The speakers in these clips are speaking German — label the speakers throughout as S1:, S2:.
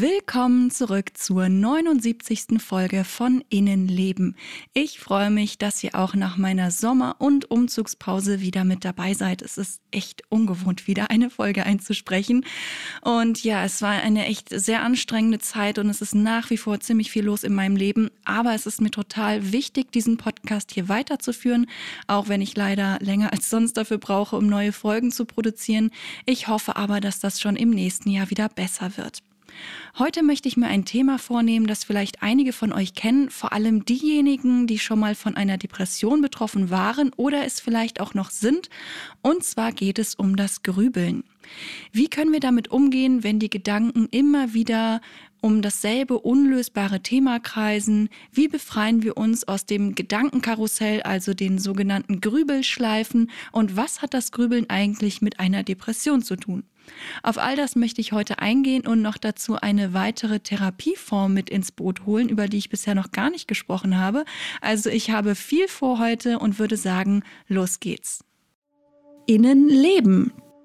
S1: Willkommen zurück zur 79. Folge von Innenleben. Ich freue mich, dass ihr auch nach meiner Sommer- und Umzugspause wieder mit dabei seid. Es ist echt ungewohnt, wieder eine Folge einzusprechen. Und ja, es war eine echt sehr anstrengende Zeit und es ist nach wie vor ziemlich viel los in meinem Leben. Aber es ist mir total wichtig, diesen Podcast hier weiterzuführen, auch wenn ich leider länger als sonst dafür brauche, um neue Folgen zu produzieren. Ich hoffe aber, dass das schon im nächsten Jahr wieder besser wird. Heute möchte ich mir ein Thema vornehmen, das vielleicht einige von euch kennen, vor allem diejenigen, die schon mal von einer Depression betroffen waren oder es vielleicht auch noch sind. Und zwar geht es um das Grübeln. Wie können wir damit umgehen, wenn die Gedanken immer wieder um dasselbe unlösbare Thema kreisen? Wie befreien wir uns aus dem Gedankenkarussell, also den sogenannten Grübelschleifen? Und was hat das Grübeln eigentlich mit einer Depression zu tun? Auf all das möchte ich heute eingehen und noch dazu eine weitere Therapieform mit ins Boot holen, über die ich bisher noch gar nicht gesprochen habe. Also ich habe viel vor heute und würde sagen, los geht's. Innenleben,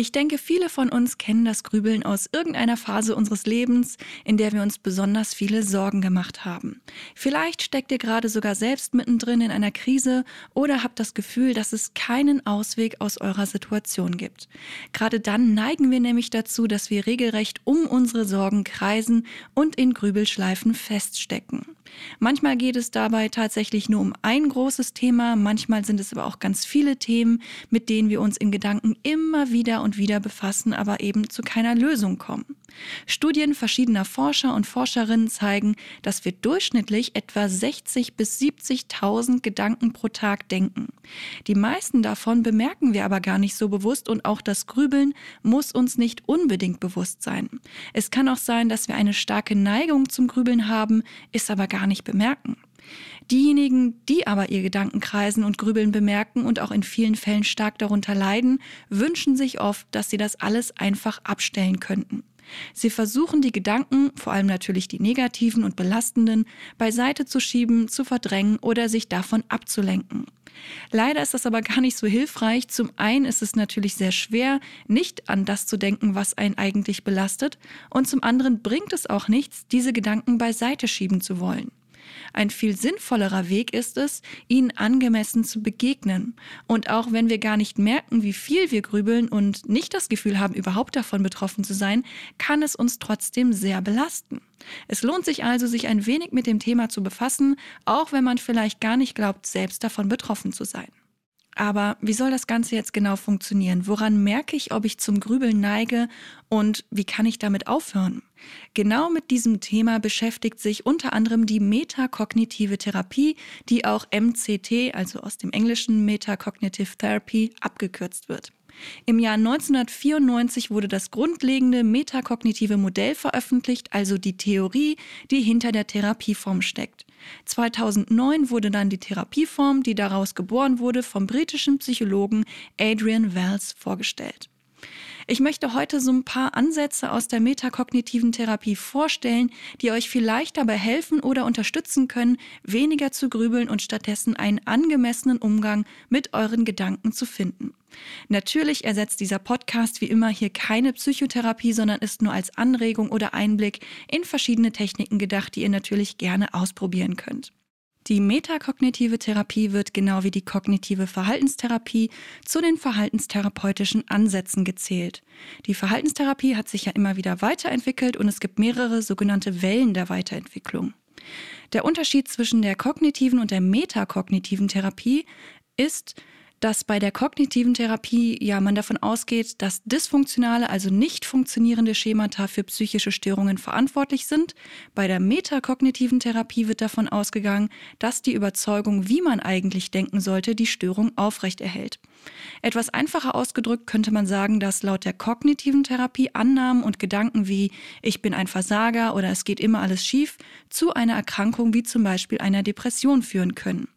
S1: Ich denke, viele von uns kennen das Grübeln aus irgendeiner Phase unseres Lebens, in der wir uns besonders viele Sorgen gemacht haben. Vielleicht steckt ihr gerade sogar selbst mittendrin in einer Krise oder habt das Gefühl, dass es keinen Ausweg aus eurer Situation gibt. Gerade dann neigen wir nämlich dazu, dass wir regelrecht um unsere Sorgen kreisen und in Grübelschleifen feststecken. Manchmal geht es dabei tatsächlich nur um ein großes Thema, manchmal sind es aber auch ganz viele Themen, mit denen wir uns in Gedanken immer wieder und wieder befassen, aber eben zu keiner Lösung kommen. Studien verschiedener Forscher und Forscherinnen zeigen, dass wir durchschnittlich etwa 60 bis 70.000 Gedanken pro Tag denken. Die meisten davon bemerken wir aber gar nicht so bewusst und auch das Grübeln muss uns nicht unbedingt bewusst sein. Es kann auch sein, dass wir eine starke Neigung zum Grübeln haben, ist aber gar nicht bemerken. Diejenigen, die aber ihr Gedankenkreisen und Grübeln bemerken und auch in vielen Fällen stark darunter leiden, wünschen sich oft, dass sie das alles einfach abstellen könnten. Sie versuchen die Gedanken, vor allem natürlich die negativen und belastenden, beiseite zu schieben, zu verdrängen oder sich davon abzulenken. Leider ist das aber gar nicht so hilfreich. Zum einen ist es natürlich sehr schwer, nicht an das zu denken, was einen eigentlich belastet, und zum anderen bringt es auch nichts, diese Gedanken beiseite schieben zu wollen. Ein viel sinnvollerer Weg ist es, ihnen angemessen zu begegnen. Und auch wenn wir gar nicht merken, wie viel wir grübeln und nicht das Gefühl haben, überhaupt davon betroffen zu sein, kann es uns trotzdem sehr belasten. Es lohnt sich also, sich ein wenig mit dem Thema zu befassen, auch wenn man vielleicht gar nicht glaubt, selbst davon betroffen zu sein. Aber wie soll das Ganze jetzt genau funktionieren? Woran merke ich, ob ich zum Grübeln neige und wie kann ich damit aufhören? Genau mit diesem Thema beschäftigt sich unter anderem die metakognitive Therapie, die auch MCT, also aus dem englischen Metacognitive Therapy, abgekürzt wird. Im Jahr 1994 wurde das grundlegende metakognitive Modell veröffentlicht, also die Theorie, die hinter der Therapieform steckt. 2009 wurde dann die Therapieform, die daraus geboren wurde, vom britischen Psychologen Adrian Wells vorgestellt. Ich möchte heute so ein paar Ansätze aus der metakognitiven Therapie vorstellen, die euch vielleicht dabei helfen oder unterstützen können, weniger zu grübeln und stattdessen einen angemessenen Umgang mit euren Gedanken zu finden. Natürlich ersetzt dieser Podcast wie immer hier keine Psychotherapie, sondern ist nur als Anregung oder Einblick in verschiedene Techniken gedacht, die ihr natürlich gerne ausprobieren könnt. Die metakognitive Therapie wird genau wie die kognitive Verhaltenstherapie zu den verhaltenstherapeutischen Ansätzen gezählt. Die Verhaltenstherapie hat sich ja immer wieder weiterentwickelt und es gibt mehrere sogenannte Wellen der Weiterentwicklung. Der Unterschied zwischen der kognitiven und der metakognitiven Therapie ist, dass bei der kognitiven Therapie ja man davon ausgeht, dass dysfunktionale, also nicht funktionierende Schemata für psychische Störungen verantwortlich sind. Bei der metakognitiven Therapie wird davon ausgegangen, dass die Überzeugung, wie man eigentlich denken sollte, die Störung aufrechterhält. Etwas einfacher ausgedrückt könnte man sagen, dass laut der kognitiven Therapie Annahmen und Gedanken wie ich bin ein Versager oder es geht immer alles schief zu einer Erkrankung wie zum Beispiel einer Depression führen können.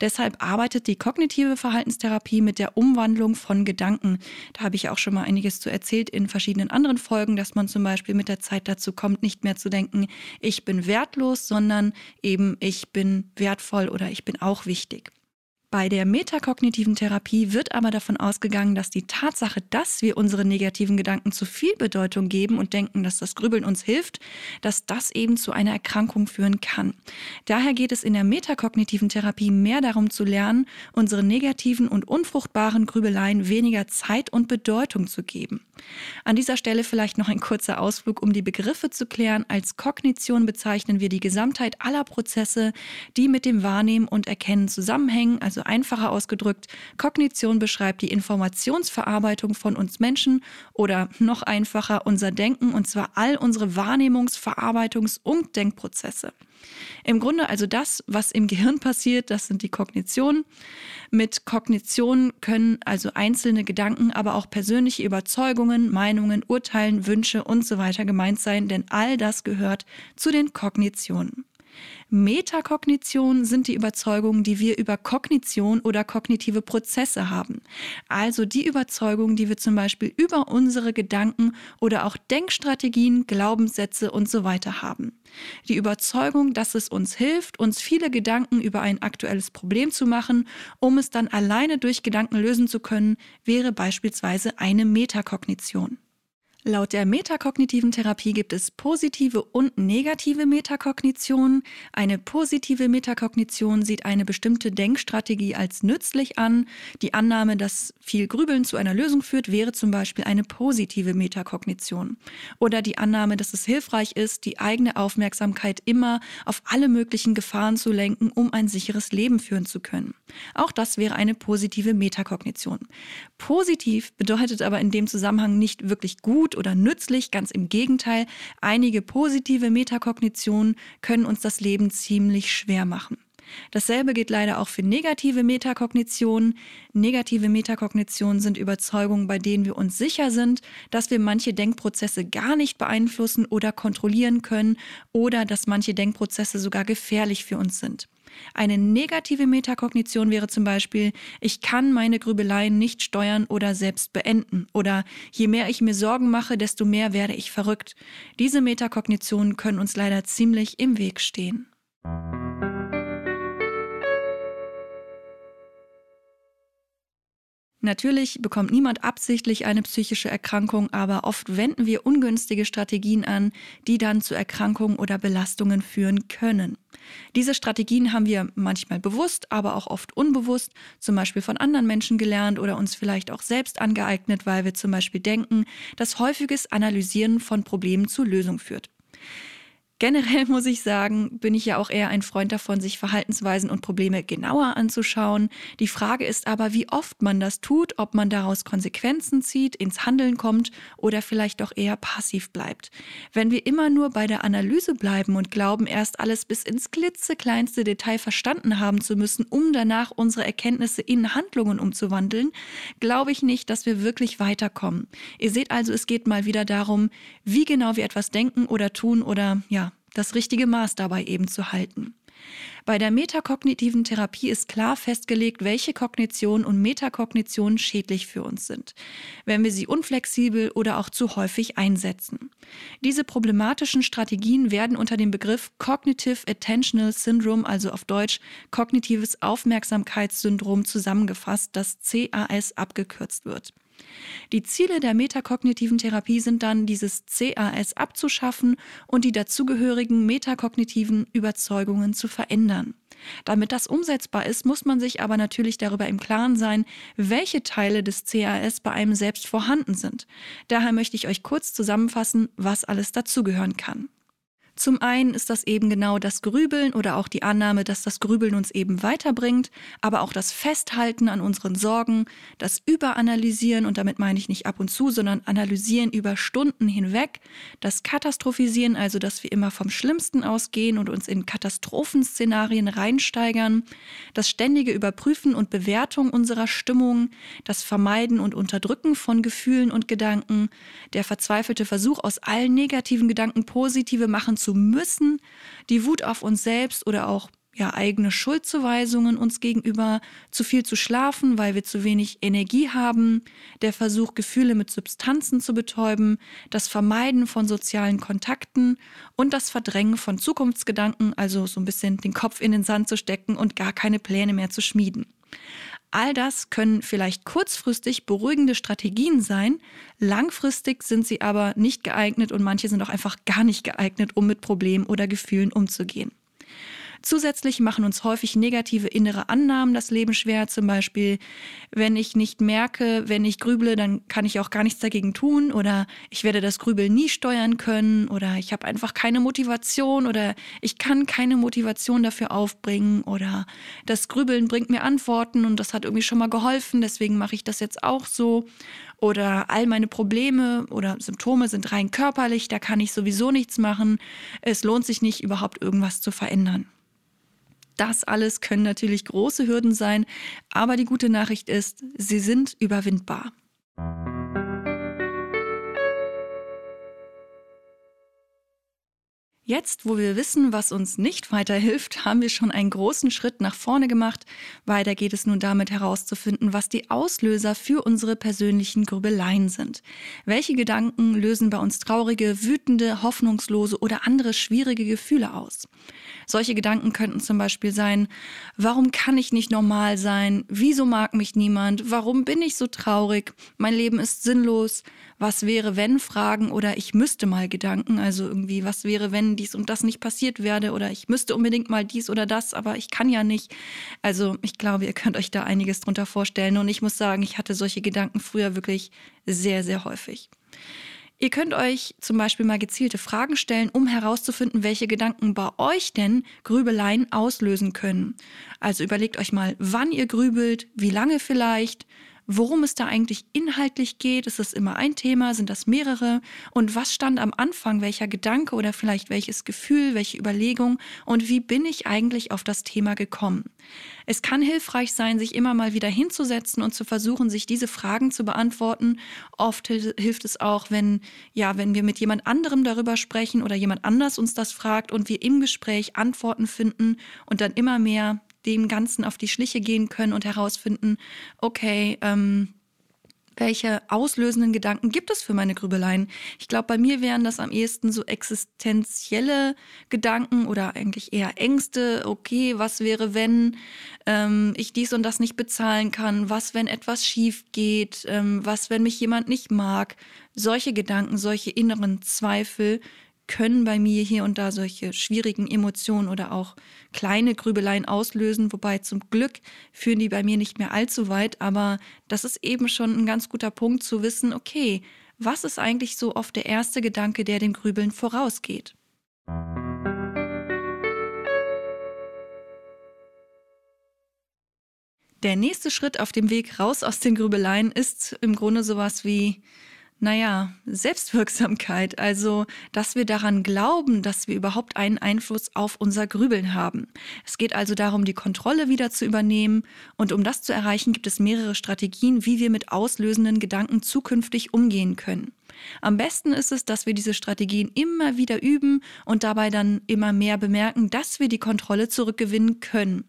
S1: Deshalb arbeitet die kognitive Verhaltenstherapie mit der Umwandlung von Gedanken. Da habe ich auch schon mal einiges zu erzählt in verschiedenen anderen Folgen, dass man zum Beispiel mit der Zeit dazu kommt, nicht mehr zu denken, ich bin wertlos, sondern eben ich bin wertvoll oder ich bin auch wichtig. Bei der metakognitiven Therapie wird aber davon ausgegangen, dass die Tatsache, dass wir unsere negativen Gedanken zu viel Bedeutung geben und denken, dass das Grübeln uns hilft, dass das eben zu einer Erkrankung führen kann. Daher geht es in der metakognitiven Therapie mehr darum zu lernen, unsere negativen und unfruchtbaren Grübeleien weniger Zeit und Bedeutung zu geben. An dieser Stelle vielleicht noch ein kurzer Ausflug, um die Begriffe zu klären. Als Kognition bezeichnen wir die Gesamtheit aller Prozesse, die mit dem Wahrnehmen und Erkennen zusammenhängen, also einfacher ausgedrückt, Kognition beschreibt die Informationsverarbeitung von uns Menschen oder noch einfacher unser Denken und zwar all unsere Wahrnehmungs-, Verarbeitungs- und Denkprozesse. Im Grunde also das, was im Gehirn passiert, das sind die Kognitionen. Mit Kognition können also einzelne Gedanken, aber auch persönliche Überzeugungen, Meinungen, Urteilen, Wünsche und so weiter gemeint sein, denn all das gehört zu den Kognitionen. Metakognition sind die Überzeugungen, die wir über Kognition oder kognitive Prozesse haben. Also die Überzeugungen, die wir zum Beispiel über unsere Gedanken oder auch Denkstrategien, Glaubenssätze und so weiter haben. Die Überzeugung, dass es uns hilft, uns viele Gedanken über ein aktuelles Problem zu machen, um es dann alleine durch Gedanken lösen zu können, wäre beispielsweise eine Metakognition. Laut der metakognitiven Therapie gibt es positive und negative Metakognition. Eine positive Metakognition sieht eine bestimmte Denkstrategie als nützlich an. Die Annahme, dass viel Grübeln zu einer Lösung führt, wäre zum Beispiel eine positive Metakognition. Oder die Annahme, dass es hilfreich ist, die eigene Aufmerksamkeit immer auf alle möglichen Gefahren zu lenken, um ein sicheres Leben führen zu können. Auch das wäre eine positive Metakognition. Positiv bedeutet aber in dem Zusammenhang nicht wirklich gut gut oder nützlich, ganz im Gegenteil. Einige positive Metakognitionen können uns das Leben ziemlich schwer machen. Dasselbe gilt leider auch für negative Metakognitionen. Negative Metakognitionen sind Überzeugungen, bei denen wir uns sicher sind, dass wir manche Denkprozesse gar nicht beeinflussen oder kontrollieren können oder dass manche Denkprozesse sogar gefährlich für uns sind. Eine negative Metakognition wäre zum Beispiel, ich kann meine Grübeleien nicht steuern oder selbst beenden. Oder je mehr ich mir Sorgen mache, desto mehr werde ich verrückt. Diese Metakognitionen können uns leider ziemlich im Weg stehen. Natürlich bekommt niemand absichtlich eine psychische Erkrankung, aber oft wenden wir ungünstige Strategien an, die dann zu Erkrankungen oder Belastungen führen können. Diese Strategien haben wir manchmal bewusst, aber auch oft unbewusst, zum Beispiel von anderen Menschen gelernt oder uns vielleicht auch selbst angeeignet, weil wir zum Beispiel denken, dass häufiges Analysieren von Problemen zur Lösung führt. Generell muss ich sagen, bin ich ja auch eher ein Freund davon, sich Verhaltensweisen und Probleme genauer anzuschauen. Die Frage ist aber, wie oft man das tut, ob man daraus Konsequenzen zieht, ins Handeln kommt oder vielleicht doch eher passiv bleibt. Wenn wir immer nur bei der Analyse bleiben und glauben, erst alles bis ins klitzekleinste Detail verstanden haben zu müssen, um danach unsere Erkenntnisse in Handlungen umzuwandeln, glaube ich nicht, dass wir wirklich weiterkommen. Ihr seht also, es geht mal wieder darum, wie genau wir etwas denken oder tun oder ja, das richtige Maß dabei eben zu halten. Bei der metakognitiven Therapie ist klar festgelegt, welche Kognitionen und Metakognitionen schädlich für uns sind, wenn wir sie unflexibel oder auch zu häufig einsetzen. Diese problematischen Strategien werden unter dem Begriff Cognitive Attentional Syndrome, also auf Deutsch kognitives Aufmerksamkeitssyndrom zusammengefasst, das CAS abgekürzt wird. Die Ziele der metakognitiven Therapie sind dann, dieses CAS abzuschaffen und die dazugehörigen metakognitiven Überzeugungen zu verändern. Damit das umsetzbar ist, muss man sich aber natürlich darüber im Klaren sein, welche Teile des CAS bei einem selbst vorhanden sind. Daher möchte ich euch kurz zusammenfassen, was alles dazugehören kann. Zum einen ist das eben genau das Grübeln oder auch die Annahme, dass das Grübeln uns eben weiterbringt, aber auch das Festhalten an unseren Sorgen, das Überanalysieren, und damit meine ich nicht ab und zu, sondern analysieren über Stunden hinweg, das Katastrophisieren, also dass wir immer vom Schlimmsten ausgehen und uns in Katastrophenszenarien reinsteigern, das ständige Überprüfen und Bewertung unserer Stimmung, das Vermeiden und Unterdrücken von Gefühlen und Gedanken, der verzweifelte Versuch, aus allen negativen Gedanken positive machen zu müssen, die Wut auf uns selbst oder auch ja, eigene Schuldzuweisungen uns gegenüber, zu viel zu schlafen, weil wir zu wenig Energie haben, der Versuch, Gefühle mit Substanzen zu betäuben, das Vermeiden von sozialen Kontakten und das Verdrängen von Zukunftsgedanken, also so ein bisschen den Kopf in den Sand zu stecken und gar keine Pläne mehr zu schmieden. All das können vielleicht kurzfristig beruhigende Strategien sein, langfristig sind sie aber nicht geeignet und manche sind auch einfach gar nicht geeignet, um mit Problemen oder Gefühlen umzugehen. Zusätzlich machen uns häufig negative innere Annahmen das Leben schwer. Zum Beispiel, wenn ich nicht merke, wenn ich grüble, dann kann ich auch gar nichts dagegen tun oder ich werde das Grübeln nie steuern können oder ich habe einfach keine Motivation oder ich kann keine Motivation dafür aufbringen oder das Grübeln bringt mir Antworten und das hat irgendwie schon mal geholfen, deswegen mache ich das jetzt auch so oder all meine Probleme oder Symptome sind rein körperlich, da kann ich sowieso nichts machen. Es lohnt sich nicht, überhaupt irgendwas zu verändern. Das alles können natürlich große Hürden sein, aber die gute Nachricht ist, sie sind überwindbar. Jetzt, wo wir wissen, was uns nicht weiterhilft, haben wir schon einen großen Schritt nach vorne gemacht. Weiter geht es nun damit herauszufinden, was die Auslöser für unsere persönlichen Grübeleien sind. Welche Gedanken lösen bei uns traurige, wütende, hoffnungslose oder andere schwierige Gefühle aus? Solche Gedanken könnten zum Beispiel sein, warum kann ich nicht normal sein? Wieso mag mich niemand? Warum bin ich so traurig? Mein Leben ist sinnlos. Was wäre, wenn Fragen oder ich müsste mal Gedanken? Also irgendwie, was wäre, wenn dies und das nicht passiert werde? Oder ich müsste unbedingt mal dies oder das, aber ich kann ja nicht. Also ich glaube, ihr könnt euch da einiges drunter vorstellen. Und ich muss sagen, ich hatte solche Gedanken früher wirklich sehr, sehr häufig. Ihr könnt euch zum Beispiel mal gezielte Fragen stellen, um herauszufinden, welche Gedanken bei euch denn Grübeleien auslösen können. Also überlegt euch mal, wann ihr grübelt, wie lange vielleicht, worum es da eigentlich inhaltlich geht. Ist es immer ein Thema? Sind das mehrere? Und was stand am Anfang? Welcher Gedanke oder vielleicht welches Gefühl, welche Überlegung? Und wie bin ich eigentlich auf das Thema gekommen? Es kann hilfreich sein, sich immer mal wieder hinzusetzen und zu versuchen, sich diese Fragen zu beantworten. Oft hilft es auch, wenn, ja, wenn wir mit jemand anderem darüber sprechen oder jemand anders uns das fragt und wir im Gespräch Antworten finden und dann immer mehr dem Ganzen auf die Schliche gehen können und herausfinden, okay, ähm, welche auslösenden Gedanken gibt es für meine Grübeleien? Ich glaube, bei mir wären das am ehesten so existenzielle Gedanken oder eigentlich eher Ängste. Okay, was wäre, wenn ähm, ich dies und das nicht bezahlen kann? Was, wenn etwas schief geht? Ähm, was, wenn mich jemand nicht mag? Solche Gedanken, solche inneren Zweifel können bei mir hier und da solche schwierigen Emotionen oder auch kleine Grübeleien auslösen, wobei zum Glück führen die bei mir nicht mehr allzu weit, aber das ist eben schon ein ganz guter Punkt zu wissen, okay, was ist eigentlich so oft der erste Gedanke, der dem Grübeln vorausgeht? Der nächste Schritt auf dem Weg raus aus den Grübeleien ist im Grunde sowas wie naja, Selbstwirksamkeit, also dass wir daran glauben, dass wir überhaupt einen Einfluss auf unser Grübeln haben. Es geht also darum, die Kontrolle wieder zu übernehmen und um das zu erreichen, gibt es mehrere Strategien, wie wir mit auslösenden Gedanken zukünftig umgehen können. Am besten ist es, dass wir diese Strategien immer wieder üben und dabei dann immer mehr bemerken, dass wir die Kontrolle zurückgewinnen können.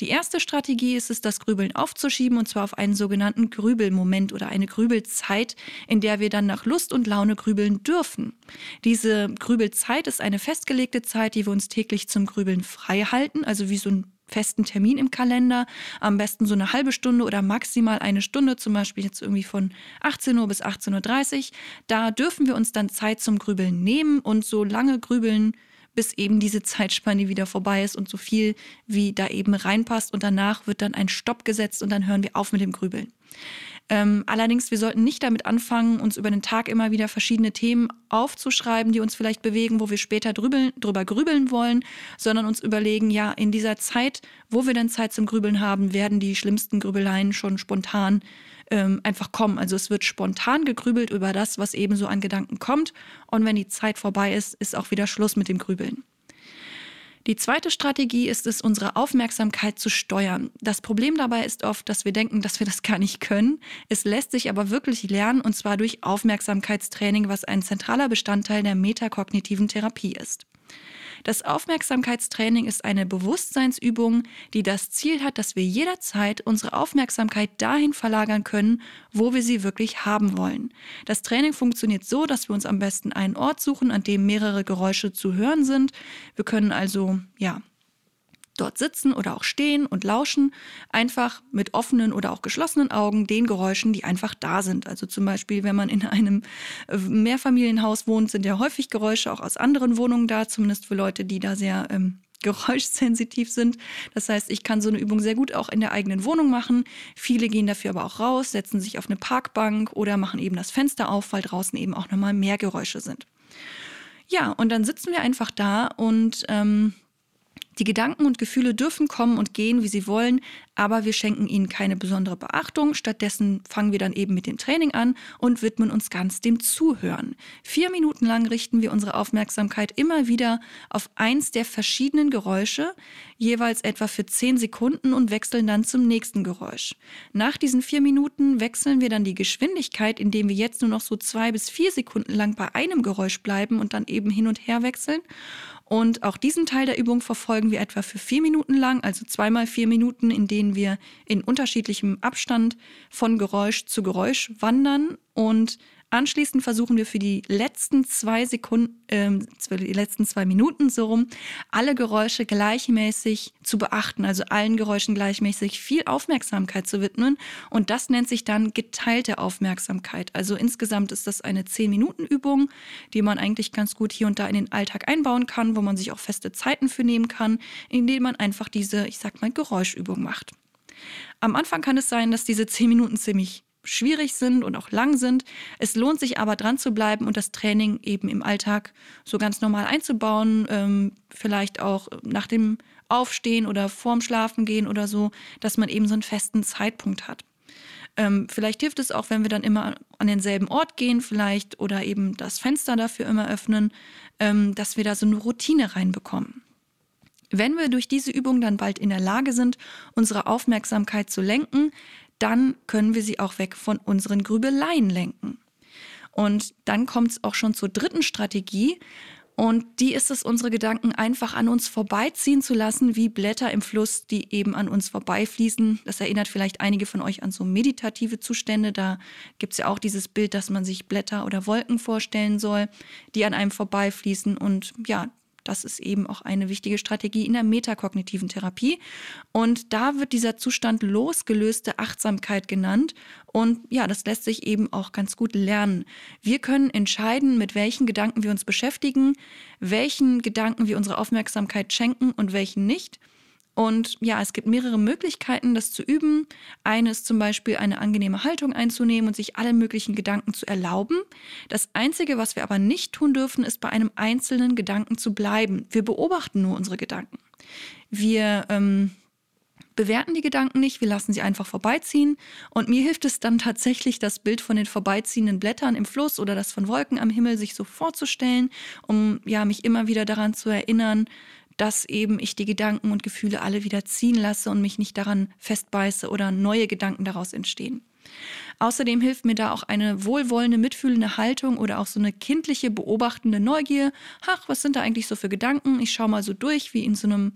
S1: Die erste Strategie ist es, das Grübeln aufzuschieben und zwar auf einen sogenannten Grübelmoment oder eine Grübelzeit, in der wir dann nach Lust und Laune grübeln dürfen. Diese Grübelzeit ist eine festgelegte Zeit, die wir uns täglich zum Grübeln frei halten, also wie so ein festen Termin im Kalender, am besten so eine halbe Stunde oder maximal eine Stunde, zum Beispiel jetzt irgendwie von 18 Uhr bis 18.30 Uhr. Da dürfen wir uns dann Zeit zum Grübeln nehmen und so lange grübeln, bis eben diese Zeitspanne wieder vorbei ist und so viel wie da eben reinpasst und danach wird dann ein Stopp gesetzt und dann hören wir auf mit dem Grübeln. Ähm, allerdings, wir sollten nicht damit anfangen, uns über den Tag immer wieder verschiedene Themen aufzuschreiben, die uns vielleicht bewegen, wo wir später drübeln, drüber grübeln wollen, sondern uns überlegen, ja, in dieser Zeit, wo wir dann Zeit zum Grübeln haben, werden die schlimmsten Grübeleien schon spontan ähm, einfach kommen. Also es wird spontan gegrübelt über das, was eben so an Gedanken kommt. Und wenn die Zeit vorbei ist, ist auch wieder Schluss mit dem Grübeln. Die zweite Strategie ist es, unsere Aufmerksamkeit zu steuern. Das Problem dabei ist oft, dass wir denken, dass wir das gar nicht können. Es lässt sich aber wirklich lernen und zwar durch Aufmerksamkeitstraining, was ein zentraler Bestandteil der metakognitiven Therapie ist. Das Aufmerksamkeitstraining ist eine Bewusstseinsübung, die das Ziel hat, dass wir jederzeit unsere Aufmerksamkeit dahin verlagern können, wo wir sie wirklich haben wollen. Das Training funktioniert so, dass wir uns am besten einen Ort suchen, an dem mehrere Geräusche zu hören sind. Wir können also, ja, dort sitzen oder auch stehen und lauschen, einfach mit offenen oder auch geschlossenen Augen den Geräuschen, die einfach da sind. Also zum Beispiel, wenn man in einem äh, Mehrfamilienhaus wohnt, sind ja häufig Geräusche auch aus anderen Wohnungen da, zumindest für Leute, die da sehr ähm, geräuschsensitiv sind. Das heißt, ich kann so eine Übung sehr gut auch in der eigenen Wohnung machen. Viele gehen dafür aber auch raus, setzen sich auf eine Parkbank oder machen eben das Fenster auf, weil draußen eben auch nochmal mehr Geräusche sind. Ja, und dann sitzen wir einfach da und ähm, die Gedanken und Gefühle dürfen kommen und gehen, wie sie wollen, aber wir schenken ihnen keine besondere Beachtung. Stattdessen fangen wir dann eben mit dem Training an und widmen uns ganz dem Zuhören. Vier Minuten lang richten wir unsere Aufmerksamkeit immer wieder auf eins der verschiedenen Geräusche, jeweils etwa für zehn Sekunden und wechseln dann zum nächsten Geräusch. Nach diesen vier Minuten wechseln wir dann die Geschwindigkeit, indem wir jetzt nur noch so zwei bis vier Sekunden lang bei einem Geräusch bleiben und dann eben hin und her wechseln. Und auch diesen Teil der Übung verfolgen wir etwa für vier Minuten lang, also zweimal vier Minuten, in denen wir in unterschiedlichem Abstand von Geräusch zu Geräusch wandern. Und Anschließend versuchen wir für die letzten zwei Sekunden, äh, die letzten zwei Minuten so rum, alle Geräusche gleichmäßig zu beachten, also allen Geräuschen gleichmäßig viel Aufmerksamkeit zu widmen. Und das nennt sich dann geteilte Aufmerksamkeit. Also insgesamt ist das eine 10-Minuten-Übung, die man eigentlich ganz gut hier und da in den Alltag einbauen kann, wo man sich auch feste Zeiten für nehmen kann, indem man einfach diese, ich sag mal, Geräuschübung macht. Am Anfang kann es sein, dass diese 10 Minuten ziemlich schwierig sind und auch lang sind. Es lohnt sich aber dran zu bleiben und das Training eben im Alltag so ganz normal einzubauen, ähm, vielleicht auch nach dem Aufstehen oder vorm Schlafen gehen oder so, dass man eben so einen festen Zeitpunkt hat. Ähm, vielleicht hilft es auch, wenn wir dann immer an denselben Ort gehen, vielleicht oder eben das Fenster dafür immer öffnen, ähm, dass wir da so eine Routine reinbekommen. Wenn wir durch diese Übung dann bald in der Lage sind, unsere Aufmerksamkeit zu lenken, dann können wir sie auch weg von unseren Grübeleien lenken. Und dann kommt es auch schon zur dritten Strategie. Und die ist es, unsere Gedanken einfach an uns vorbeiziehen zu lassen, wie Blätter im Fluss, die eben an uns vorbeifließen. Das erinnert vielleicht einige von euch an so meditative Zustände. Da gibt es ja auch dieses Bild, dass man sich Blätter oder Wolken vorstellen soll, die an einem vorbeifließen. Und ja, das ist eben auch eine wichtige Strategie in der metakognitiven Therapie. Und da wird dieser Zustand losgelöste Achtsamkeit genannt. Und ja, das lässt sich eben auch ganz gut lernen. Wir können entscheiden, mit welchen Gedanken wir uns beschäftigen, welchen Gedanken wir unsere Aufmerksamkeit schenken und welchen nicht. Und ja, es gibt mehrere Möglichkeiten, das zu üben. Eine ist zum Beispiel eine angenehme Haltung einzunehmen und sich alle möglichen Gedanken zu erlauben. Das Einzige, was wir aber nicht tun dürfen, ist bei einem einzelnen Gedanken zu bleiben. Wir beobachten nur unsere Gedanken. Wir ähm, bewerten die Gedanken nicht, wir lassen sie einfach vorbeiziehen. Und mir hilft es dann tatsächlich, das Bild von den vorbeiziehenden Blättern im Fluss oder das von Wolken am Himmel sich so vorzustellen, um ja mich immer wieder daran zu erinnern, dass eben ich die Gedanken und Gefühle alle wieder ziehen lasse und mich nicht daran festbeiße oder neue Gedanken daraus entstehen. Außerdem hilft mir da auch eine wohlwollende, mitfühlende Haltung oder auch so eine kindliche, beobachtende Neugier. Ach, was sind da eigentlich so für Gedanken? Ich schaue mal so durch, wie in so einem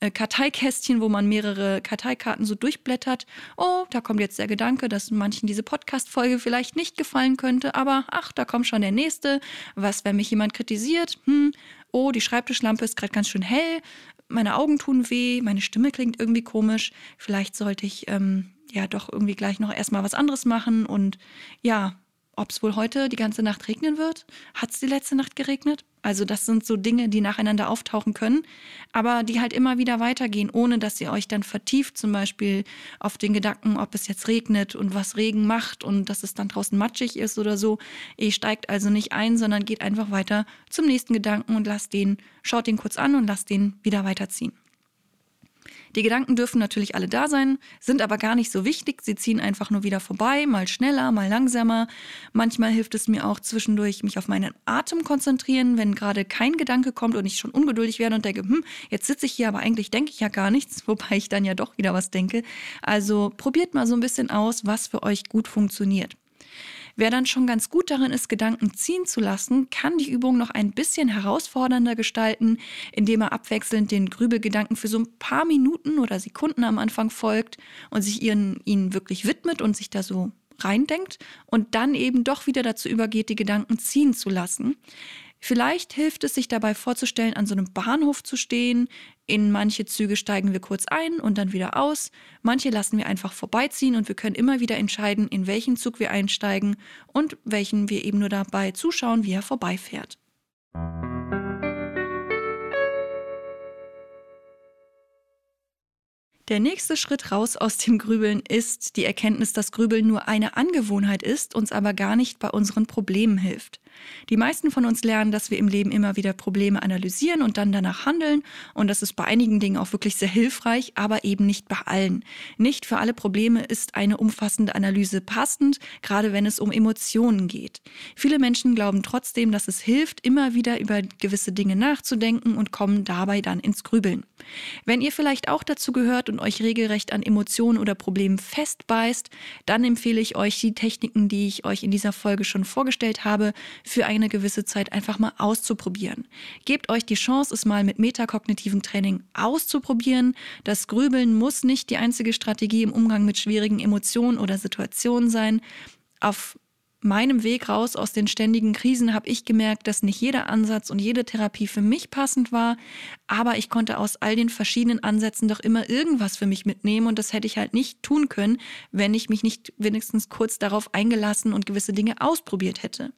S1: äh, Karteikästchen, wo man mehrere Karteikarten so durchblättert. Oh, da kommt jetzt der Gedanke, dass manchen diese Podcast-Folge vielleicht nicht gefallen könnte, aber ach, da kommt schon der nächste. Was, wenn mich jemand kritisiert? Hm, oh, die Schreibtischlampe ist gerade ganz schön hell, meine Augen tun weh, meine Stimme klingt irgendwie komisch, vielleicht sollte ich ähm, ja doch irgendwie gleich noch erstmal was anderes machen und ja, ob es wohl heute die ganze Nacht regnen wird. Hat es die letzte Nacht geregnet? Also das sind so Dinge, die nacheinander auftauchen können, aber die halt immer wieder weitergehen, ohne dass ihr euch dann vertieft, zum Beispiel auf den Gedanken, ob es jetzt regnet und was Regen macht und dass es dann draußen matschig ist oder so. Ihr steigt also nicht ein, sondern geht einfach weiter zum nächsten Gedanken und lasst den, schaut den kurz an und lasst den wieder weiterziehen. Die Gedanken dürfen natürlich alle da sein, sind aber gar nicht so wichtig. Sie ziehen einfach nur wieder vorbei, mal schneller, mal langsamer. Manchmal hilft es mir auch zwischendurch, mich auf meinen Atem konzentrieren, wenn gerade kein Gedanke kommt und ich schon ungeduldig werde und denke, hm, jetzt sitze ich hier, aber eigentlich denke ich ja gar nichts, wobei ich dann ja doch wieder was denke. Also probiert mal so ein bisschen aus, was für euch gut funktioniert. Wer dann schon ganz gut darin ist, Gedanken ziehen zu lassen, kann die Übung noch ein bisschen herausfordernder gestalten, indem er abwechselnd den Grübelgedanken für so ein paar Minuten oder Sekunden am Anfang folgt und sich ihren, ihnen wirklich widmet und sich da so reindenkt und dann eben doch wieder dazu übergeht, die Gedanken ziehen zu lassen. Vielleicht hilft es sich dabei vorzustellen, an so einem Bahnhof zu stehen. In manche Züge steigen wir kurz ein und dann wieder aus. Manche lassen wir einfach vorbeiziehen und wir können immer wieder entscheiden, in welchen Zug wir einsteigen und welchen wir eben nur dabei zuschauen, wie er vorbeifährt. Der nächste Schritt raus aus dem Grübeln ist die Erkenntnis, dass Grübeln nur eine Angewohnheit ist, uns aber gar nicht bei unseren Problemen hilft. Die meisten von uns lernen, dass wir im Leben immer wieder Probleme analysieren und dann danach handeln. Und das ist bei einigen Dingen auch wirklich sehr hilfreich, aber eben nicht bei allen. Nicht für alle Probleme ist eine umfassende Analyse passend, gerade wenn es um Emotionen geht. Viele Menschen glauben trotzdem, dass es hilft, immer wieder über gewisse Dinge nachzudenken und kommen dabei dann ins Grübeln. Wenn ihr vielleicht auch dazu gehört und euch regelrecht an Emotionen oder Problemen festbeißt, dann empfehle ich euch die Techniken, die ich euch in dieser Folge schon vorgestellt habe, für eine gewisse Zeit einfach mal auszuprobieren. Gebt euch die Chance, es mal mit metakognitiven Training auszuprobieren. Das Grübeln muss nicht die einzige Strategie im Umgang mit schwierigen Emotionen oder Situationen sein. Auf meinem Weg raus aus den ständigen Krisen habe ich gemerkt, dass nicht jeder Ansatz und jede Therapie für mich passend war, aber ich konnte aus all den verschiedenen Ansätzen doch immer irgendwas für mich mitnehmen und das hätte ich halt nicht tun können, wenn ich mich nicht wenigstens kurz darauf eingelassen und gewisse Dinge ausprobiert hätte.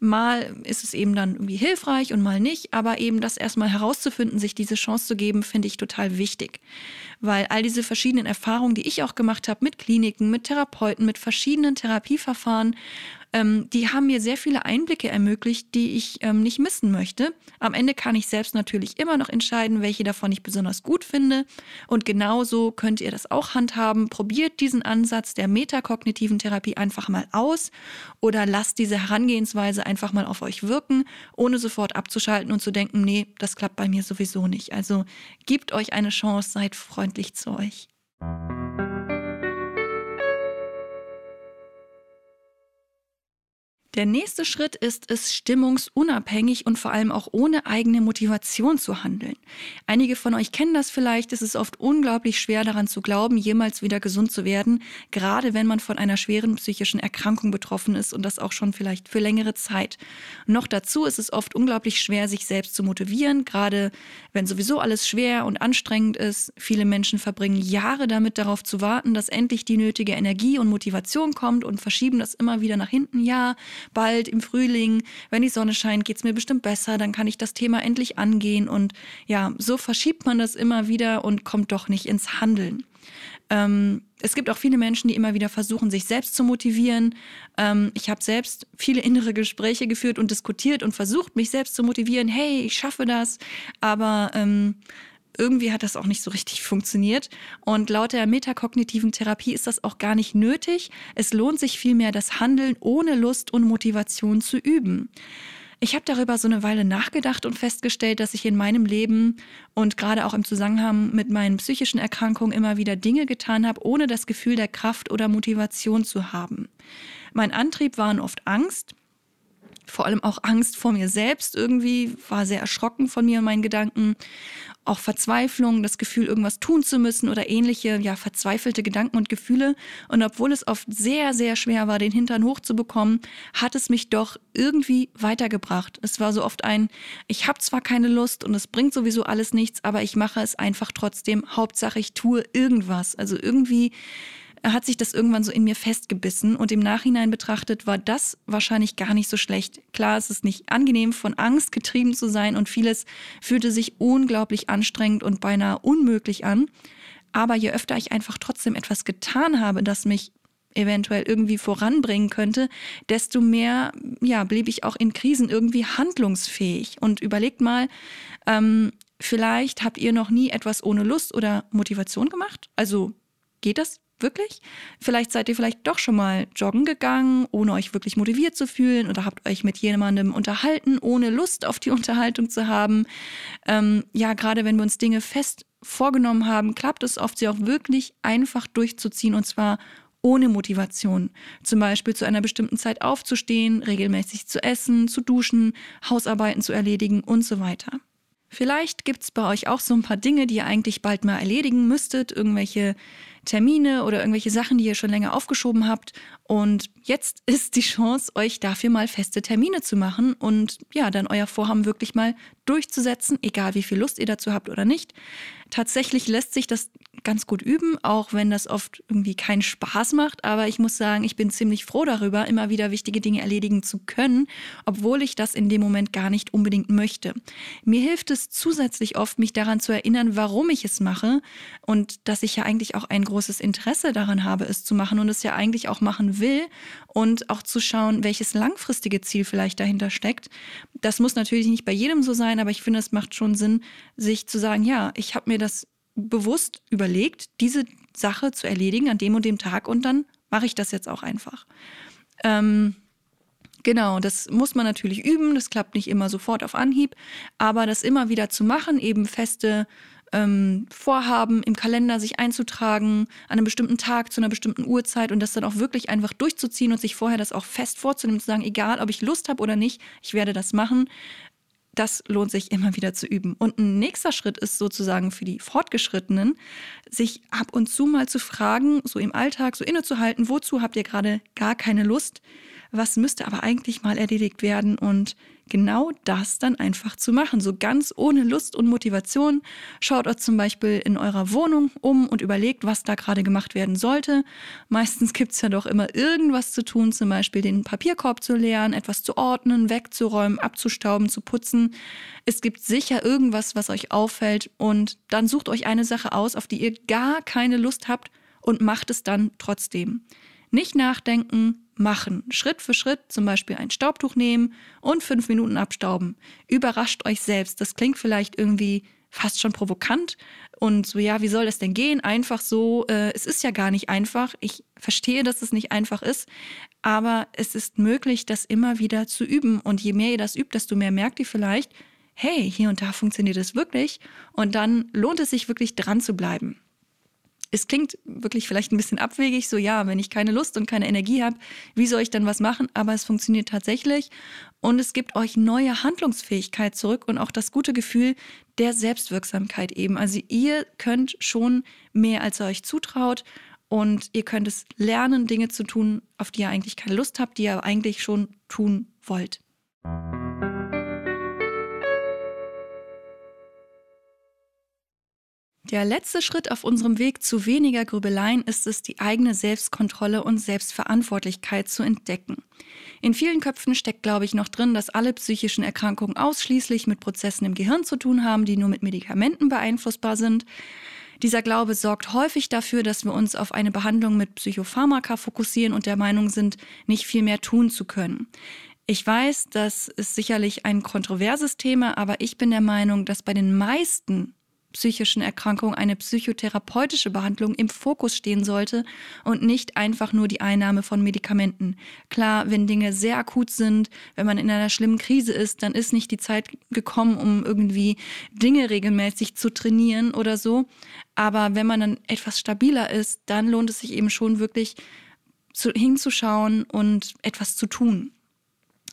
S1: Mal ist es eben dann irgendwie hilfreich und mal nicht, aber eben das erstmal herauszufinden, sich diese Chance zu geben, finde ich total wichtig. Weil all diese verschiedenen Erfahrungen, die ich auch gemacht habe mit Kliniken, mit Therapeuten, mit verschiedenen Therapieverfahren, ähm, die haben mir sehr viele Einblicke ermöglicht, die ich ähm, nicht missen möchte. Am Ende kann ich selbst natürlich immer noch entscheiden, welche davon ich besonders gut finde. Und genauso könnt ihr das auch handhaben. Probiert diesen Ansatz der metakognitiven Therapie einfach mal aus oder lasst diese Herangehensweise einfach mal auf euch wirken, ohne sofort abzuschalten und zu denken, nee, das klappt bei mir sowieso nicht. Also gebt euch eine Chance, seid freundlich zu euch. Der nächste Schritt ist es, stimmungsunabhängig und vor allem auch ohne eigene Motivation zu handeln. Einige von euch kennen das vielleicht. Es ist oft unglaublich schwer daran zu glauben, jemals wieder gesund zu werden, gerade wenn man von einer schweren psychischen Erkrankung betroffen ist und das auch schon vielleicht für längere Zeit. Noch dazu ist es oft unglaublich schwer, sich selbst zu motivieren, gerade wenn sowieso alles schwer und anstrengend ist. Viele Menschen verbringen Jahre damit darauf zu warten, dass endlich die nötige Energie und Motivation kommt und verschieben das immer wieder nach hinten. Ja, bald im Frühling, wenn die Sonne scheint, geht es mir bestimmt besser, dann kann ich das Thema endlich angehen. Und ja, so verschiebt man das immer wieder und kommt doch nicht ins Handeln. Ähm, es gibt auch viele Menschen, die immer wieder versuchen, sich selbst zu motivieren. Ähm, ich habe selbst viele innere Gespräche geführt und diskutiert und versucht, mich selbst zu motivieren. Hey, ich schaffe das. Aber ähm, irgendwie hat das auch nicht so richtig funktioniert. Und laut der metakognitiven Therapie ist das auch gar nicht nötig. Es lohnt sich vielmehr, das Handeln ohne Lust und Motivation zu üben. Ich habe darüber so eine Weile nachgedacht und festgestellt, dass ich in meinem Leben und gerade auch im Zusammenhang mit meinen psychischen Erkrankungen immer wieder Dinge getan habe, ohne das Gefühl der Kraft oder Motivation zu haben. Mein Antrieb waren oft Angst, vor allem auch Angst vor mir selbst irgendwie, war sehr erschrocken von mir und meinen Gedanken. Auch Verzweiflung, das Gefühl, irgendwas tun zu müssen oder ähnliche, ja, verzweifelte Gedanken und Gefühle. Und obwohl es oft sehr, sehr schwer war, den Hintern hochzubekommen, hat es mich doch irgendwie weitergebracht. Es war so oft ein, ich habe zwar keine Lust und es bringt sowieso alles nichts, aber ich mache es einfach trotzdem. Hauptsache, ich tue irgendwas. Also irgendwie hat sich das irgendwann so in mir festgebissen und im Nachhinein betrachtet war das wahrscheinlich gar nicht so schlecht. Klar, es ist nicht angenehm, von Angst getrieben zu sein und vieles fühlte sich unglaublich anstrengend und beinahe unmöglich an. Aber je öfter ich einfach trotzdem etwas getan habe, das mich eventuell irgendwie voranbringen könnte, desto mehr ja, blieb ich auch in Krisen irgendwie handlungsfähig. Und überlegt mal, ähm, vielleicht habt ihr noch nie etwas ohne Lust oder Motivation gemacht. Also geht das wirklich? Vielleicht seid ihr vielleicht doch schon mal joggen gegangen, ohne euch wirklich motiviert zu fühlen oder habt euch mit jemandem unterhalten, ohne Lust auf die Unterhaltung zu haben. Ähm, ja, gerade wenn wir uns Dinge fest vorgenommen haben, klappt es oft, sie auch wirklich einfach durchzuziehen und zwar ohne Motivation. Zum Beispiel zu einer bestimmten Zeit aufzustehen, regelmäßig zu essen, zu duschen, Hausarbeiten zu erledigen und so weiter. Vielleicht gibt es bei euch auch so ein paar Dinge, die ihr eigentlich bald mal erledigen müsstet, irgendwelche Termine oder irgendwelche Sachen, die ihr schon länger aufgeschoben habt. Und jetzt ist die Chance, euch dafür mal feste Termine zu machen und ja, dann euer Vorhaben wirklich mal durchzusetzen, egal wie viel Lust ihr dazu habt oder nicht. Tatsächlich lässt sich das ganz gut üben, auch wenn das oft irgendwie keinen Spaß macht. Aber ich muss sagen, ich bin ziemlich froh darüber, immer wieder wichtige Dinge erledigen zu können, obwohl ich das in dem Moment gar nicht unbedingt möchte. Mir hilft es zusätzlich oft, mich daran zu erinnern, warum ich es mache und dass ich ja eigentlich auch ein großes Interesse daran habe, es zu machen und es ja eigentlich auch machen will und auch zu schauen, welches langfristige Ziel vielleicht dahinter steckt. Das muss natürlich nicht bei jedem so sein, aber ich finde, es macht schon Sinn, sich zu sagen, ja, ich habe mir das bewusst überlegt, diese Sache zu erledigen an dem und dem Tag und dann mache ich das jetzt auch einfach. Ähm, genau, das muss man natürlich üben, das klappt nicht immer sofort auf Anhieb, aber das immer wieder zu machen, eben feste ähm, Vorhaben im Kalender sich einzutragen, an einem bestimmten Tag zu einer bestimmten Uhrzeit und das dann auch wirklich einfach durchzuziehen und sich vorher das auch fest vorzunehmen, zu sagen, egal ob ich Lust habe oder nicht, ich werde das machen das lohnt sich immer wieder zu üben. Und ein nächster Schritt ist sozusagen für die Fortgeschrittenen, sich ab und zu mal zu fragen, so im Alltag, so innezuhalten, wozu habt ihr gerade gar keine Lust? Was müsste aber eigentlich mal erledigt werden? Und genau das dann einfach zu machen. So ganz ohne Lust und Motivation. Schaut euch zum Beispiel in eurer Wohnung um und überlegt, was da gerade gemacht werden sollte. Meistens gibt es ja doch immer irgendwas zu tun, zum Beispiel den Papierkorb zu leeren, etwas zu ordnen, wegzuräumen, abzustauben, zu putzen. Es gibt sicher irgendwas, was euch auffällt und dann sucht euch eine Sache aus, auf die ihr gar keine Lust habt und macht es dann trotzdem. Nicht nachdenken, machen. Schritt für Schritt zum Beispiel ein Staubtuch nehmen und fünf Minuten abstauben. Überrascht euch selbst. Das klingt vielleicht irgendwie fast schon provokant und so, ja, wie soll das denn gehen? Einfach so, äh, es ist ja gar nicht einfach. Ich verstehe, dass es nicht einfach ist, aber es ist möglich, das immer wieder zu üben. Und je mehr ihr das übt, desto mehr merkt ihr vielleicht, hey, hier und da funktioniert es wirklich. Und dann lohnt es sich wirklich dran zu bleiben es klingt wirklich vielleicht ein bisschen abwegig, so ja, wenn ich keine Lust und keine Energie habe, wie soll ich dann was machen? Aber es funktioniert tatsächlich und es gibt euch neue Handlungsfähigkeit zurück und auch das gute Gefühl der Selbstwirksamkeit eben. Also ihr könnt schon mehr, als ihr euch zutraut und ihr könnt es lernen, Dinge zu tun, auf die ihr eigentlich keine Lust habt, die ihr eigentlich schon tun wollt. Der letzte Schritt auf unserem Weg zu weniger Grübeleien ist es, die eigene Selbstkontrolle und Selbstverantwortlichkeit zu entdecken. In vielen Köpfen steckt, glaube ich, noch drin, dass alle psychischen Erkrankungen ausschließlich mit Prozessen im Gehirn zu tun haben, die nur mit Medikamenten beeinflussbar sind. Dieser Glaube sorgt häufig dafür, dass wir uns auf eine Behandlung mit Psychopharmaka fokussieren und der Meinung sind, nicht viel mehr tun zu können. Ich weiß, das ist sicherlich ein kontroverses Thema, aber ich bin der Meinung, dass bei den meisten psychischen Erkrankung eine psychotherapeutische Behandlung im Fokus stehen sollte und nicht einfach nur die Einnahme von Medikamenten. Klar, wenn Dinge sehr akut sind, wenn man in einer schlimmen Krise ist, dann ist nicht die Zeit gekommen, um irgendwie Dinge regelmäßig zu trainieren oder so. Aber wenn man dann etwas stabiler ist, dann lohnt es sich eben schon wirklich zu, hinzuschauen und etwas zu tun.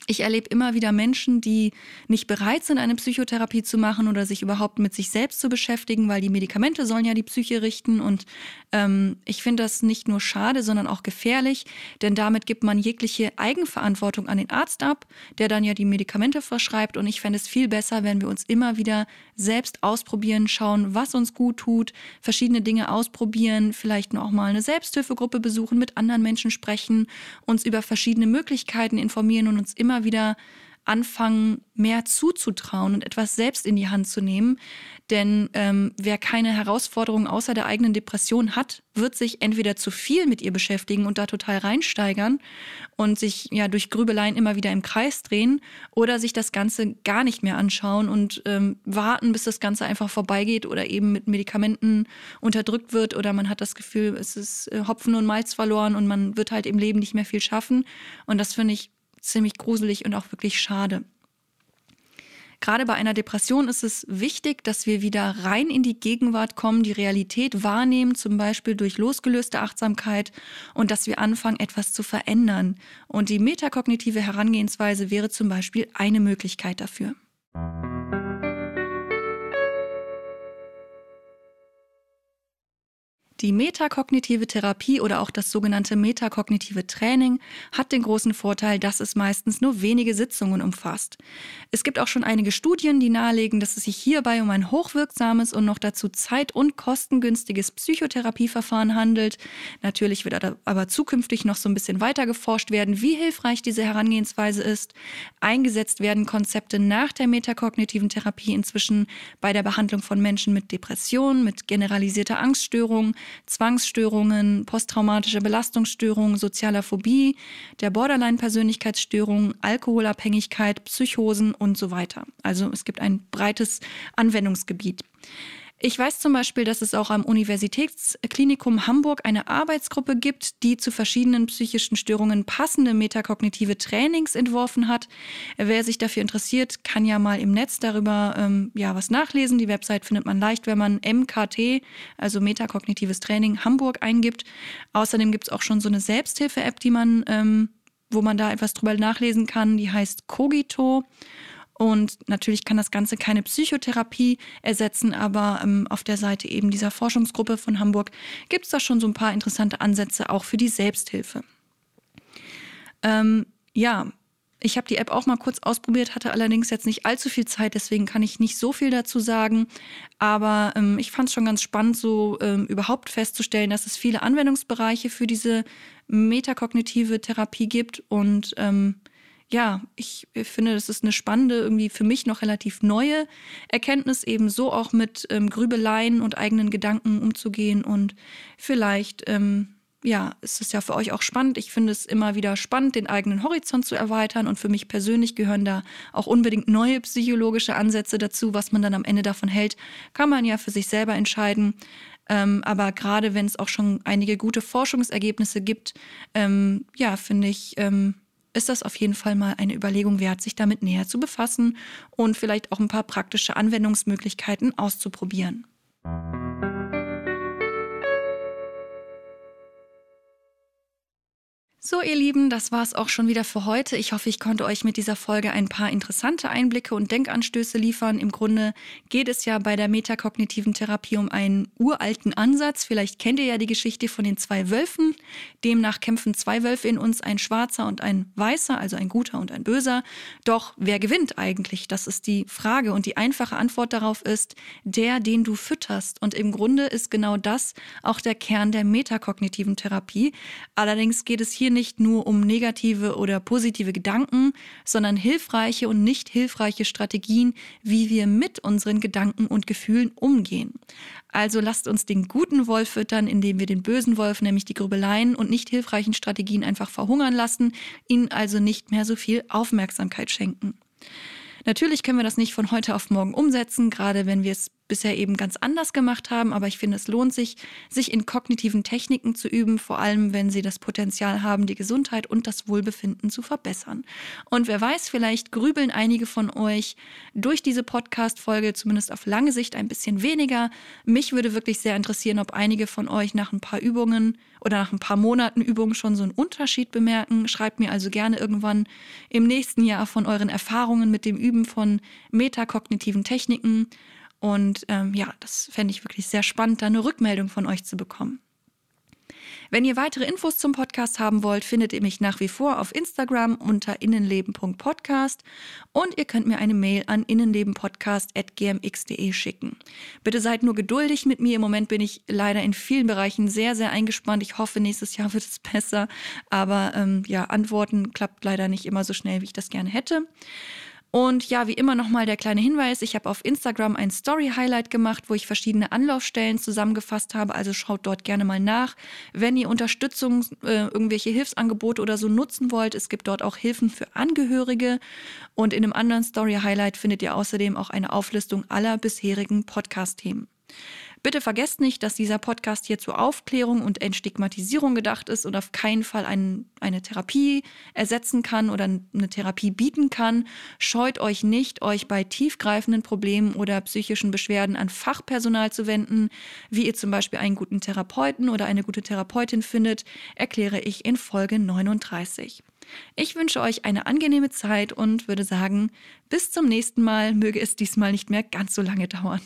S1: Ich erlebe immer wieder Menschen, die nicht bereit sind, eine Psychotherapie zu machen oder sich überhaupt mit sich selbst zu beschäftigen, weil die Medikamente sollen ja die Psyche richten. Und ähm, ich finde das nicht nur schade, sondern auch gefährlich, denn damit gibt man jegliche Eigenverantwortung an den Arzt ab, der dann ja die Medikamente verschreibt. Und ich fände es viel besser, wenn wir uns immer wieder selbst ausprobieren, schauen, was uns gut tut, verschiedene Dinge ausprobieren, vielleicht noch mal eine Selbsthilfegruppe besuchen, mit anderen Menschen sprechen, uns über verschiedene Möglichkeiten informieren und uns immer wieder anfangen, mehr zuzutrauen und etwas selbst in die Hand zu nehmen. Denn ähm, wer keine Herausforderungen außer der eigenen Depression hat, wird sich entweder zu viel mit ihr beschäftigen und da total reinsteigern und sich ja durch Grübeleien immer wieder im Kreis drehen oder sich das Ganze gar nicht mehr anschauen und ähm, warten, bis das Ganze einfach vorbeigeht oder eben mit Medikamenten unterdrückt wird oder man hat das Gefühl, es ist äh, Hopfen und Malz verloren und man wird halt im Leben nicht mehr viel schaffen. Und das finde ich ziemlich gruselig und auch wirklich schade. Gerade bei einer Depression ist es wichtig, dass wir wieder rein in die Gegenwart kommen, die Realität wahrnehmen, zum Beispiel durch losgelöste Achtsamkeit und dass wir anfangen, etwas zu verändern. Und die metakognitive Herangehensweise wäre zum Beispiel eine Möglichkeit dafür. Die metakognitive Therapie oder auch das sogenannte metakognitive Training hat den großen Vorteil, dass es meistens nur wenige Sitzungen umfasst. Es gibt auch schon einige Studien, die nahelegen, dass es sich hierbei um ein hochwirksames und noch dazu zeit- und kostengünstiges Psychotherapieverfahren handelt. Natürlich wird aber zukünftig noch so ein bisschen weiter geforscht werden, wie hilfreich diese Herangehensweise ist. Eingesetzt werden Konzepte nach der metakognitiven Therapie inzwischen bei der Behandlung von Menschen mit Depressionen, mit generalisierter Angststörung, Zwangsstörungen, posttraumatische Belastungsstörungen, sozialer Phobie, der Borderline-Persönlichkeitsstörung, Alkoholabhängigkeit, Psychosen und so weiter. Also es gibt ein breites Anwendungsgebiet. Ich weiß zum Beispiel, dass es auch am Universitätsklinikum Hamburg eine Arbeitsgruppe gibt, die zu verschiedenen psychischen Störungen passende metakognitive Trainings entworfen hat. Wer sich dafür interessiert, kann ja mal im Netz darüber ähm, ja was nachlesen. Die Website findet man leicht, wenn man MKT, also metakognitives Training Hamburg eingibt. Außerdem gibt es auch schon so eine Selbsthilfe-App, die man, ähm, wo man da etwas drüber nachlesen kann. Die heißt Cogito. Und natürlich kann das Ganze keine Psychotherapie ersetzen, aber ähm, auf der Seite eben dieser Forschungsgruppe von Hamburg gibt es da schon so ein paar interessante Ansätze auch für die Selbsthilfe. Ähm, ja, ich habe die App auch mal kurz ausprobiert, hatte allerdings jetzt nicht allzu viel Zeit, deswegen kann ich nicht so viel dazu sagen. Aber ähm, ich fand es schon ganz spannend, so ähm, überhaupt festzustellen, dass es viele Anwendungsbereiche für diese metakognitive Therapie gibt und ähm, ja, ich finde, das ist eine spannende, irgendwie für mich noch relativ neue Erkenntnis, eben so auch mit ähm, Grübeleien und eigenen Gedanken umzugehen. Und vielleicht, ähm, ja, ist es ja für euch auch spannend. Ich finde es immer wieder spannend, den eigenen Horizont zu erweitern. Und für mich persönlich gehören da auch unbedingt neue psychologische Ansätze dazu. Was man dann am Ende davon hält, kann man ja für sich selber entscheiden. Ähm, aber gerade wenn es auch schon einige gute Forschungsergebnisse gibt, ähm, ja, finde ich, ähm, ist das auf jeden Fall mal eine Überlegung wert, sich damit näher zu befassen und vielleicht auch ein paar praktische Anwendungsmöglichkeiten auszuprobieren. So, ihr Lieben, das war es auch schon wieder für heute. Ich hoffe, ich konnte euch mit dieser Folge ein paar interessante Einblicke und Denkanstöße liefern. Im Grunde geht es ja bei der metakognitiven Therapie um einen uralten Ansatz. Vielleicht kennt ihr ja die Geschichte von den zwei Wölfen. Demnach kämpfen zwei Wölfe in uns, ein schwarzer und ein weißer, also ein guter und ein böser. Doch wer gewinnt eigentlich? Das ist die Frage. Und die einfache Antwort darauf ist, der, den du fütterst. Und im Grunde ist genau das auch der Kern der metakognitiven Therapie. Allerdings geht es hier hier nicht nur um negative oder positive Gedanken, sondern hilfreiche und nicht hilfreiche Strategien, wie wir mit unseren Gedanken und Gefühlen umgehen. Also lasst uns den guten Wolf füttern, indem wir den bösen Wolf, nämlich die Grübeleien und nicht hilfreichen Strategien einfach verhungern lassen, ihnen also nicht mehr so viel Aufmerksamkeit schenken. Natürlich können wir das nicht von heute auf morgen umsetzen, gerade wenn wir es bisher eben ganz anders gemacht haben. Aber ich finde, es lohnt sich, sich in kognitiven Techniken zu üben, vor allem wenn sie das Potenzial haben, die Gesundheit und das Wohlbefinden zu verbessern. Und wer weiß, vielleicht grübeln einige von euch durch diese Podcast-Folge zumindest auf lange Sicht ein bisschen weniger. Mich würde wirklich sehr interessieren, ob einige von euch nach ein paar Übungen oder nach ein paar Monaten Übung schon so einen Unterschied bemerken. Schreibt mir also gerne irgendwann im nächsten Jahr von euren Erfahrungen mit dem Üben von metakognitiven Techniken. Und ähm, ja, das fände ich wirklich sehr spannend, da eine Rückmeldung von euch zu bekommen. Wenn ihr weitere Infos zum Podcast haben wollt, findet ihr mich nach wie vor auf Instagram unter innenleben.podcast und ihr könnt mir eine Mail an innenlebenpodcast.gmx.de schicken. Bitte seid nur geduldig mit mir. Im Moment bin ich leider in vielen Bereichen sehr, sehr eingespannt. Ich hoffe, nächstes Jahr wird es besser. Aber ähm, ja, Antworten klappt leider nicht immer so schnell, wie ich das gerne hätte. Und ja, wie immer nochmal der kleine Hinweis, ich habe auf Instagram ein Story-Highlight gemacht, wo ich verschiedene Anlaufstellen zusammengefasst habe, also schaut dort gerne mal nach. Wenn ihr Unterstützung, äh, irgendwelche Hilfsangebote oder so nutzen wollt, es gibt dort auch Hilfen für Angehörige und in einem anderen Story-Highlight findet ihr außerdem auch eine Auflistung aller bisherigen Podcast-Themen. Bitte vergesst nicht, dass dieser Podcast hier zur Aufklärung und Entstigmatisierung gedacht ist und auf keinen Fall ein, eine Therapie ersetzen kann oder eine Therapie bieten kann. Scheut euch nicht, euch bei tiefgreifenden Problemen oder psychischen Beschwerden an Fachpersonal zu wenden. Wie ihr zum Beispiel einen guten Therapeuten oder eine gute Therapeutin findet, erkläre ich in Folge 39. Ich wünsche euch eine angenehme Zeit und würde sagen, bis zum nächsten Mal möge es diesmal nicht mehr ganz so lange dauern.